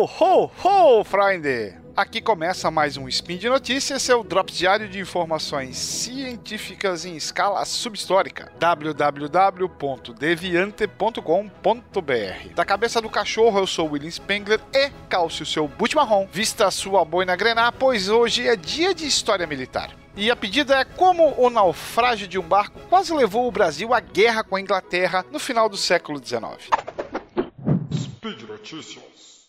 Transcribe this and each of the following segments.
Ho, ho, ho, Freunde! Aqui começa mais um Spin de Notícias, seu drop diário de informações científicas em escala subhistórica. www.deviante.com.br Da cabeça do cachorro, eu sou William Spengler e calce o seu boot marrom, vista a sua boina grená, pois hoje é dia de história militar. E a pedida é como o naufrágio de um barco quase levou o Brasil à guerra com a Inglaterra no final do século XIX. Speed Notícias.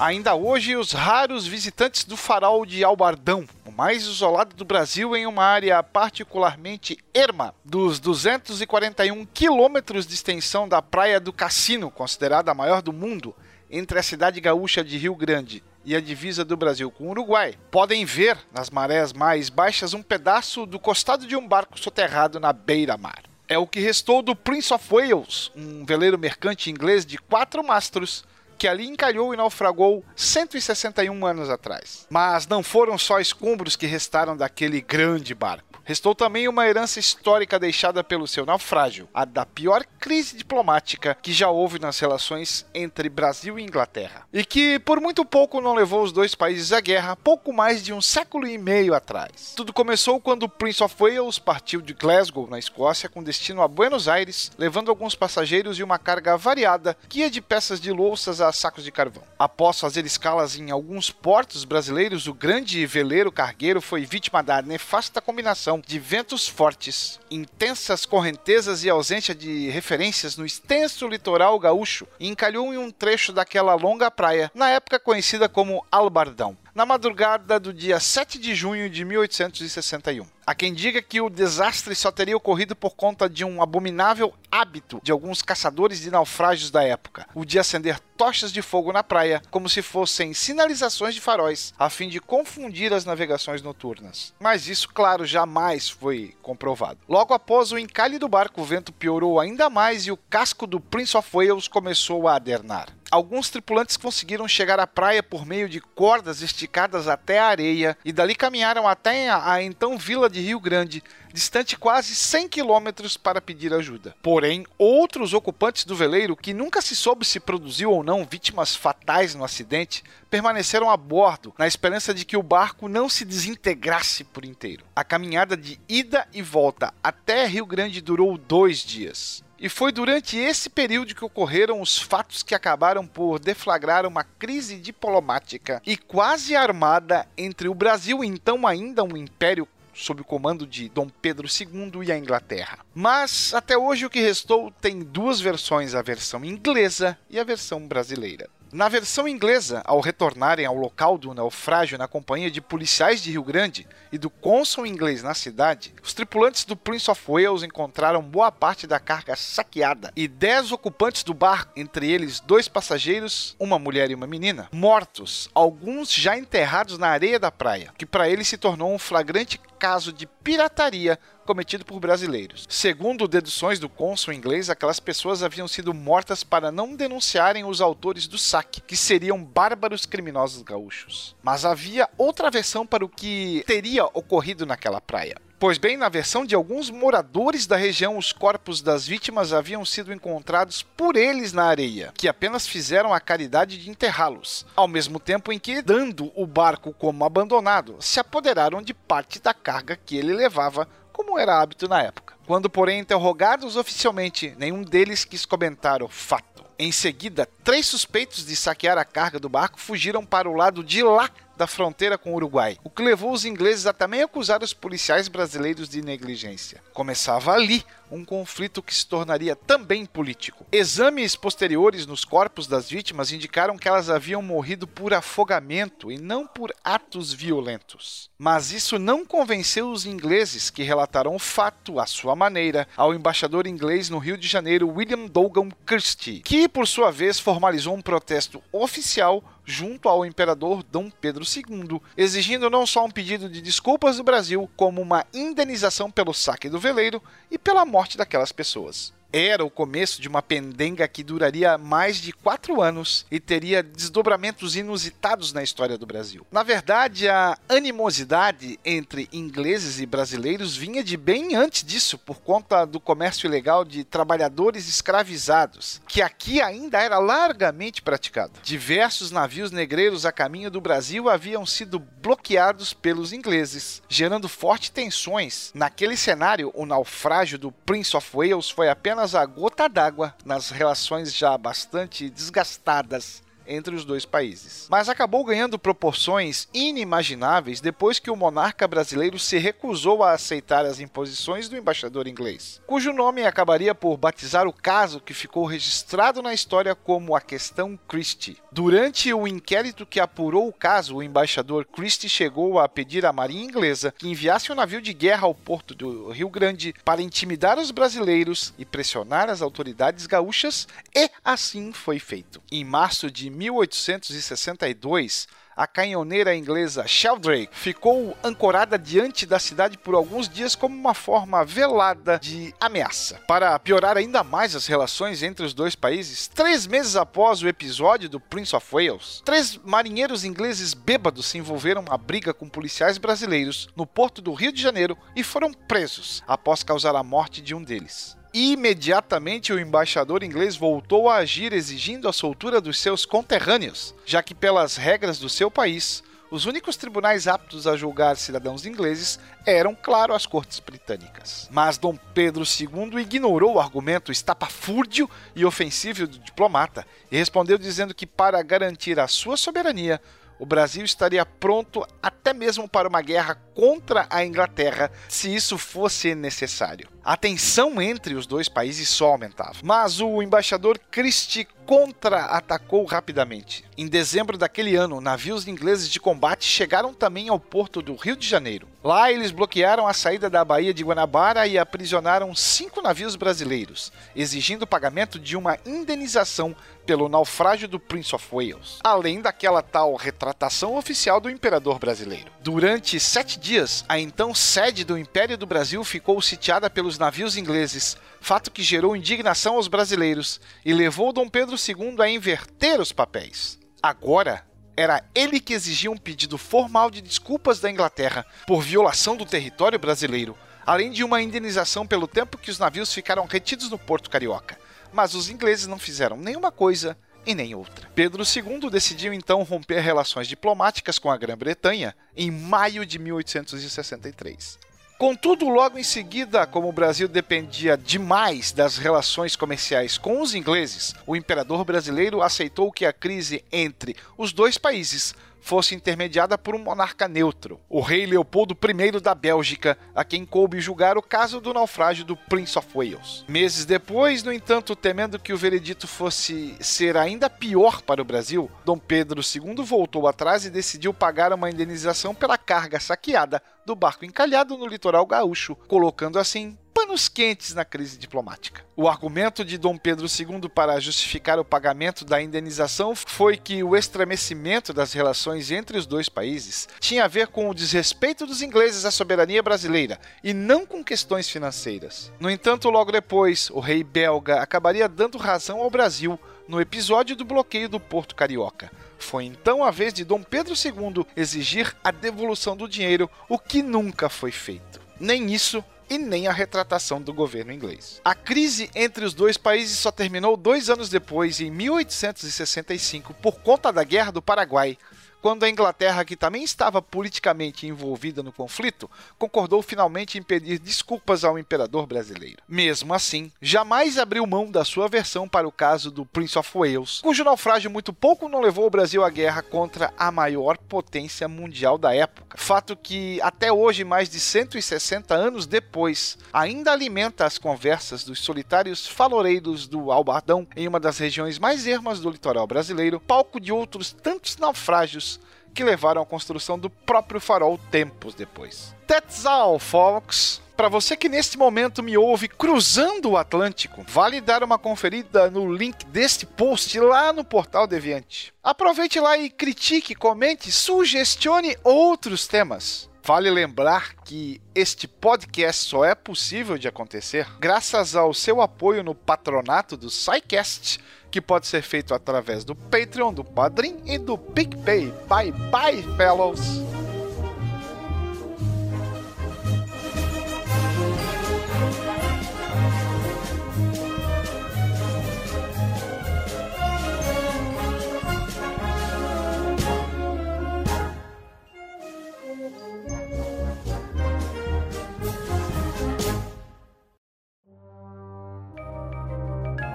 Ainda hoje, os raros visitantes do farol de Albardão, mais isolado do Brasil em uma área particularmente erma, dos 241 quilômetros de extensão da Praia do Cassino, considerada a maior do mundo, entre a cidade gaúcha de Rio Grande e a divisa do Brasil com o Uruguai, podem ver, nas marés mais baixas, um pedaço do costado de um barco soterrado na beira-mar. É o que restou do Prince of Wales, um veleiro mercante inglês de quatro mastros que ali encalhou e naufragou 161 anos atrás. Mas não foram só escombros que restaram daquele grande barco. Restou também uma herança histórica deixada pelo seu naufrágio, a da pior crise diplomática que já houve nas relações entre Brasil e Inglaterra. E que por muito pouco não levou os dois países à guerra, pouco mais de um século e meio atrás. Tudo começou quando o Prince of Wales partiu de Glasgow, na Escócia, com destino a Buenos Aires, levando alguns passageiros e uma carga variada que ia de peças de louças a sacos de carvão. Após fazer escalas em alguns portos brasileiros, o grande veleiro cargueiro foi vítima da nefasta combinação de ventos fortes, intensas correntezas e ausência de referências no extenso litoral gaúcho encalhou em um trecho daquela longa praia, na época conhecida como Albardão na madrugada do dia 7 de junho de 1861. Há quem diga que o desastre só teria ocorrido por conta de um abominável hábito de alguns caçadores de naufrágios da época, o de acender tochas de fogo na praia como se fossem sinalizações de faróis, a fim de confundir as navegações noturnas. Mas isso, claro, jamais foi comprovado. Logo após o encalhe do barco, o vento piorou ainda mais e o casco do Prince of Wales começou a adernar. Alguns tripulantes conseguiram chegar à praia por meio de cordas esticadas até a areia e dali caminharam até a, a então vila de Rio Grande, distante quase 100 quilômetros para pedir ajuda. Porém, outros ocupantes do veleiro, que nunca se soube se produziu ou não vítimas fatais no acidente, permaneceram a bordo, na esperança de que o barco não se desintegrasse por inteiro. A caminhada de ida e volta até Rio Grande durou dois dias. E foi durante esse período que ocorreram os fatos que acabaram por deflagrar uma crise diplomática e quase armada entre o Brasil, então ainda um império sob o comando de Dom Pedro II e a Inglaterra. Mas até hoje o que restou tem duas versões, a versão inglesa e a versão brasileira. Na versão inglesa, ao retornarem ao local do naufrágio na companhia de policiais de Rio Grande e do cônsul inglês na cidade, os tripulantes do Prince of Wales encontraram boa parte da carga saqueada e 10 ocupantes do barco, entre eles dois passageiros, uma mulher e uma menina, mortos, alguns já enterrados na areia da praia, que para eles se tornou um flagrante caso de pirataria cometido por brasileiros. Segundo deduções do cônsul inglês, aquelas pessoas haviam sido mortas para não denunciarem os autores do saque, que seriam bárbaros criminosos gaúchos. Mas havia outra versão para o que teria ocorrido naquela praia. Pois bem, na versão de alguns moradores da região, os corpos das vítimas haviam sido encontrados por eles na areia, que apenas fizeram a caridade de enterrá-los, ao mesmo tempo em que, dando o barco como abandonado, se apoderaram de parte da carga que ele levava, como era hábito na época. Quando, porém, interrogados oficialmente, nenhum deles quis comentar o fato. Em seguida, três suspeitos de saquear a carga do barco fugiram para o lado de lá da fronteira com o Uruguai, o que levou os ingleses a também acusar os policiais brasileiros de negligência. Começava ali um conflito que se tornaria também político. Exames posteriores nos corpos das vítimas indicaram que elas haviam morrido por afogamento e não por atos violentos. Mas isso não convenceu os ingleses, que relataram o fato à sua maneira ao embaixador inglês no Rio de Janeiro, William Dougan Christie, que por sua vez formalizou um protesto oficial junto ao imperador Dom Pedro II, exigindo não só um pedido de desculpas do Brasil, como uma indenização pelo saque do veleiro e pela morte daquelas pessoas era o começo de uma pendenga que duraria mais de quatro anos e teria desdobramentos inusitados na história do Brasil. Na verdade, a animosidade entre ingleses e brasileiros vinha de bem antes disso, por conta do comércio ilegal de trabalhadores escravizados, que aqui ainda era largamente praticado. Diversos navios negreiros a caminho do Brasil haviam sido bloqueados pelos ingleses, gerando fortes tensões. Naquele cenário, o naufrágio do Prince of Wales foi apenas apenas a gota d'água nas relações já bastante desgastadas entre os dois países. Mas acabou ganhando proporções inimagináveis depois que o monarca brasileiro se recusou a aceitar as imposições do embaixador inglês, cujo nome acabaria por batizar o caso que ficou registrado na história como a Questão Christie. Durante o inquérito que apurou o caso, o embaixador Christie chegou a pedir à marinha inglesa que enviasse um navio de guerra ao porto do Rio Grande para intimidar os brasileiros e pressionar as autoridades gaúchas, e assim foi feito. Em março de 1862, a canhoneira inglesa Sheldrake ficou ancorada diante da cidade por alguns dias como uma forma velada de ameaça. Para piorar ainda mais as relações entre os dois países, três meses após o episódio do Prince of Wales, três marinheiros ingleses bêbados se envolveram a briga com policiais brasileiros no porto do Rio de Janeiro e foram presos após causar a morte de um deles. Imediatamente, o embaixador inglês voltou a agir exigindo a soltura dos seus conterrâneos, já que, pelas regras do seu país, os únicos tribunais aptos a julgar cidadãos ingleses eram, claro, as cortes britânicas. Mas Dom Pedro II ignorou o argumento estapafúrdio e ofensivo do diplomata e respondeu dizendo que, para garantir a sua soberania, o Brasil estaria pronto até mesmo para uma guerra contra a Inglaterra se isso fosse necessário. A tensão entre os dois países só aumentava. Mas o embaixador Christie contra-atacou rapidamente. Em dezembro daquele ano, navios ingleses de combate chegaram também ao porto do Rio de Janeiro. Lá, eles bloquearam a saída da Baía de Guanabara e aprisionaram cinco navios brasileiros, exigindo o pagamento de uma indenização pelo naufrágio do Prince of Wales, além daquela tal retratação oficial do imperador brasileiro. Durante sete dias, a então sede do Império do Brasil ficou sitiada pelos navios ingleses, fato que gerou indignação aos brasileiros e levou Dom Pedro II a inverter os papéis. Agora, era ele que exigia um pedido formal de desculpas da Inglaterra por violação do território brasileiro, além de uma indenização pelo tempo que os navios ficaram retidos no porto carioca. Mas os ingleses não fizeram nenhuma coisa e nem outra. Pedro II decidiu então romper relações diplomáticas com a Grã-Bretanha em maio de 1863. Contudo, logo em seguida, como o Brasil dependia demais das relações comerciais com os ingleses, o imperador brasileiro aceitou que a crise entre os dois países fosse intermediada por um monarca neutro, o rei Leopoldo I da Bélgica, a quem coube julgar o caso do naufrágio do Prince of Wales. Meses depois, no entanto, temendo que o veredito fosse ser ainda pior para o Brasil, Dom Pedro II voltou atrás e decidiu pagar uma indenização pela carga saqueada do barco encalhado no litoral gaúcho, colocando assim panos quentes na crise diplomática. O argumento de Dom Pedro II para justificar o pagamento da indenização foi que o estremecimento das relações entre os dois países tinha a ver com o desrespeito dos ingleses à soberania brasileira e não com questões financeiras. No entanto, logo depois, o rei belga acabaria dando razão ao Brasil no episódio do bloqueio do Porto Carioca. Foi então a vez de Dom Pedro II exigir a devolução do dinheiro, o que nunca foi feito. Nem isso e nem a retratação do governo inglês. A crise entre os dois países só terminou dois anos depois, em 1865, por conta da Guerra do Paraguai, quando a Inglaterra, que também estava politicamente envolvida no conflito, concordou finalmente em pedir desculpas ao imperador brasileiro. Mesmo assim, jamais abriu mão da sua versão para o caso do Prince of Wales, cujo naufrágio muito pouco não levou o Brasil à guerra contra a maior potência mundial da época. Fato que, até hoje, mais de 160 anos depois, ainda alimenta as conversas dos solitários faloreiros do Albardão, em uma das regiões mais ermas do litoral brasileiro, palco de outros tantos naufrágios que levaram à construção do próprio farol tempos depois. That's all, folks! Para você que neste momento me ouve cruzando o Atlântico, vale dar uma conferida no link deste post lá no portal Deviante. Aproveite lá e critique, comente, sugestione outros temas. Vale lembrar que este podcast só é possível de acontecer graças ao seu apoio no patronato do SciCast, que pode ser feito através do Patreon, do Padrim e do PicPay. Bye bye, fellows!